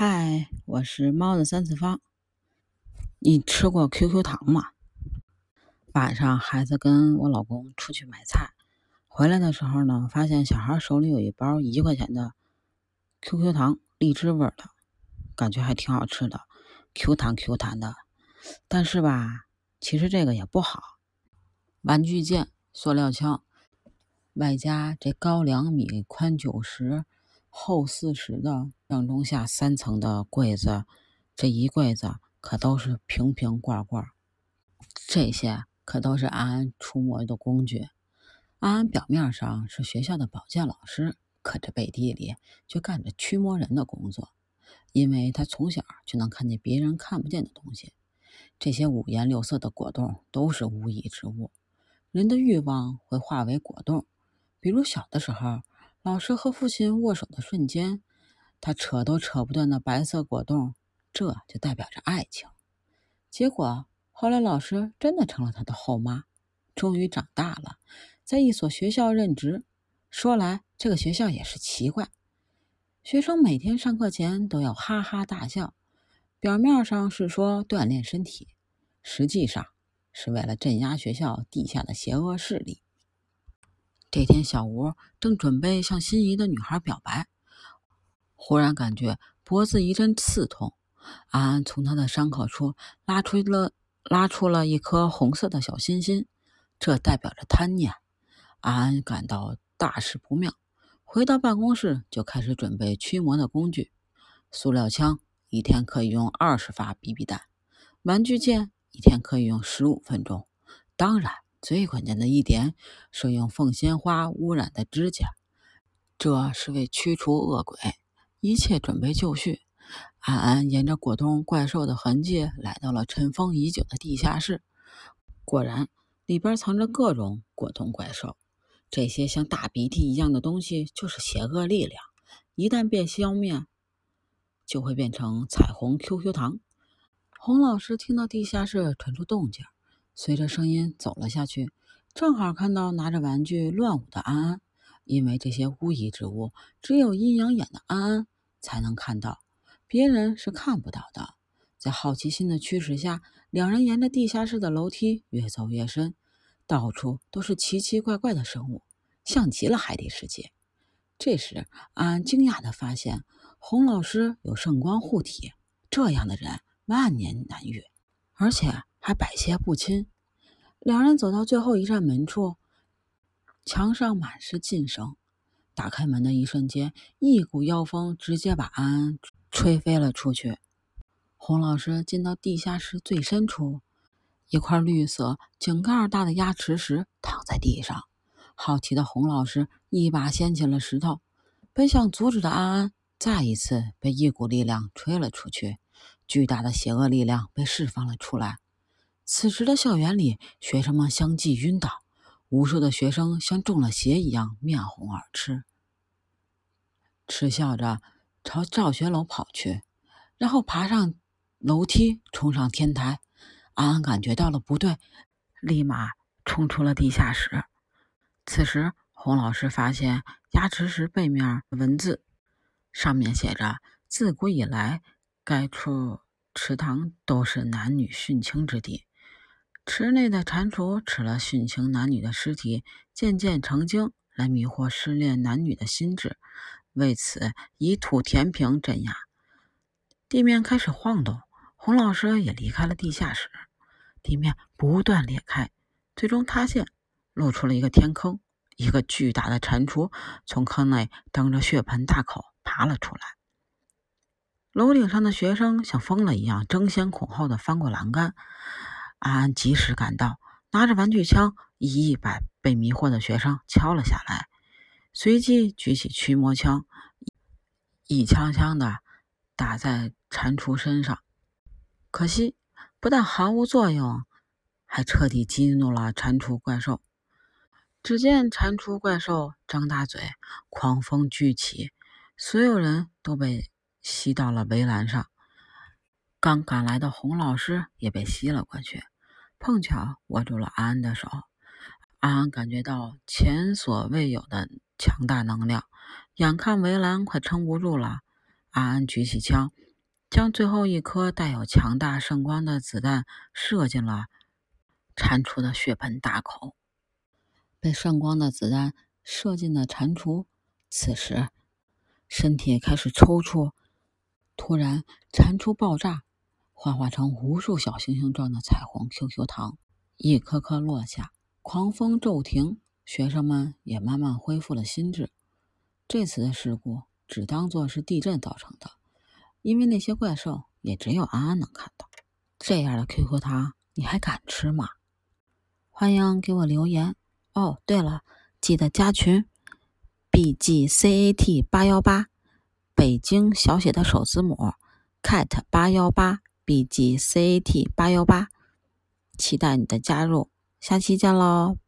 嗨，我是猫的三次方。你吃过 QQ 糖吗？晚上孩子跟我老公出去买菜，回来的时候呢，发现小孩手里有一包一块钱的 QQ 糖，荔枝味的，感觉还挺好吃的，Q 弹 Q 弹的。但是吧，其实这个也不好，玩具剑、塑料枪，外加这高两米、宽九十。厚四十的上中下三层的柜子，这一柜子可都是瓶瓶罐罐，这些可都是安安出没的工具。安安表面上是学校的保健老师，可这背地里却干着驱魔人的工作，因为他从小就能看见别人看不见的东西。这些五颜六色的果冻都是无意之物，人的欲望会化为果冻，比如小的时候。老师和父亲握手的瞬间，他扯都扯不断的白色果冻，这就代表着爱情。结果后来老师真的成了他的后妈，终于长大了，在一所学校任职。说来这个学校也是奇怪，学生每天上课前都要哈哈大笑，表面上是说锻炼身体，实际上是为了镇压学校地下的邪恶势力。这天，小吴正准备向心仪的女孩表白，忽然感觉脖子一阵刺痛。安安从他的伤口处拉出了拉出了一颗红色的小心心，这代表着贪念。安安感到大事不妙，回到办公室就开始准备驱魔的工具：塑料枪一天可以用二十发 BB 弹，玩具剑一天可以用十五分钟，当然。最关键的一点是用凤仙花污染的指甲，这是为驱除恶鬼。一切准备就绪，安安沿着果冻怪兽的痕迹来到了尘封已久的地下室。果然，里边藏着各种果冻怪兽。这些像大鼻涕一样的东西就是邪恶力量，一旦被消灭，就会变成彩虹 QQ 糖。洪老师听到地下室传出动静。随着声音走了下去，正好看到拿着玩具乱舞的安安。因为这些巫医之物，只有阴阳眼的安安才能看到，别人是看不到的。在好奇心的驱使下，两人沿着地下室的楼梯越走越深，到处都是奇奇怪怪的生物，像极了海底世界。这时，安安惊讶地发现，洪老师有圣光护体，这样的人万年难遇，而且。还百邪不侵。两人走到最后一扇门处，墙上满是禁绳。打开门的一瞬间，一股妖风直接把安安吹飞了出去。洪老师进到地下室最深处，一块绿色井盖大的压池石躺在地上。好奇的洪老师一把掀起了石头，本想阻止的安安再一次被一股力量吹了出去。巨大的邪恶力量被释放了出来。此时的校园里，学生们相继晕倒，无数的学生像中了邪一样面红耳赤，嗤笑着朝教学楼跑去，然后爬上楼梯，冲上天台。安安感觉到了不对，立马冲出了地下室。此时，洪老师发现压池石背面文字，上面写着：“自古以来，该处池塘都是男女殉情之地。”池内的蟾蜍吃了殉情男女的尸体，渐渐成精，来迷惑失恋男女的心智。为此，以土填平镇压。地面开始晃动，洪老师也离开了地下室。地面不断裂开，最终塌陷，露出了一个天坑。一个巨大的蟾蜍从坑内瞪着血盆大口爬了出来。楼顶上的学生像疯了一样，争先恐后的翻过栏杆。安安及时赶到，拿着玩具枪，一一把被迷惑的学生敲了下来，随即举起驱魔枪，一枪枪的打在蟾蜍身上。可惜，不但毫无作用，还彻底激怒了蟾蜍怪兽。只见蟾蜍怪兽张大嘴，狂风聚起，所有人都被吸到了围栏上。刚赶来的洪老师也被吸了过去，碰巧握住了安安的手。安安感觉到前所未有的强大能量，眼看围栏快撑不住了，安安举起枪，将最后一颗带有强大圣光的子弹射进了蟾蜍的血盆大口。被圣光的子弹射进的蟾蜍，此时身体开始抽搐。突然，蟾蜍爆炸，幻化成无数小星星状的彩虹 QQ 糖，一颗颗落下。狂风骤停，学生们也慢慢恢复了心智。这次的事故只当做是地震造成的，因为那些怪兽也只有安安能看到。这样的 QQ 糖，你还敢吃吗？欢迎给我留言哦。对了，记得加群，bgcat 八幺八，北京小写的首字母，cat 八幺八，bgcat 八幺八，期待你的加入。下期见喽！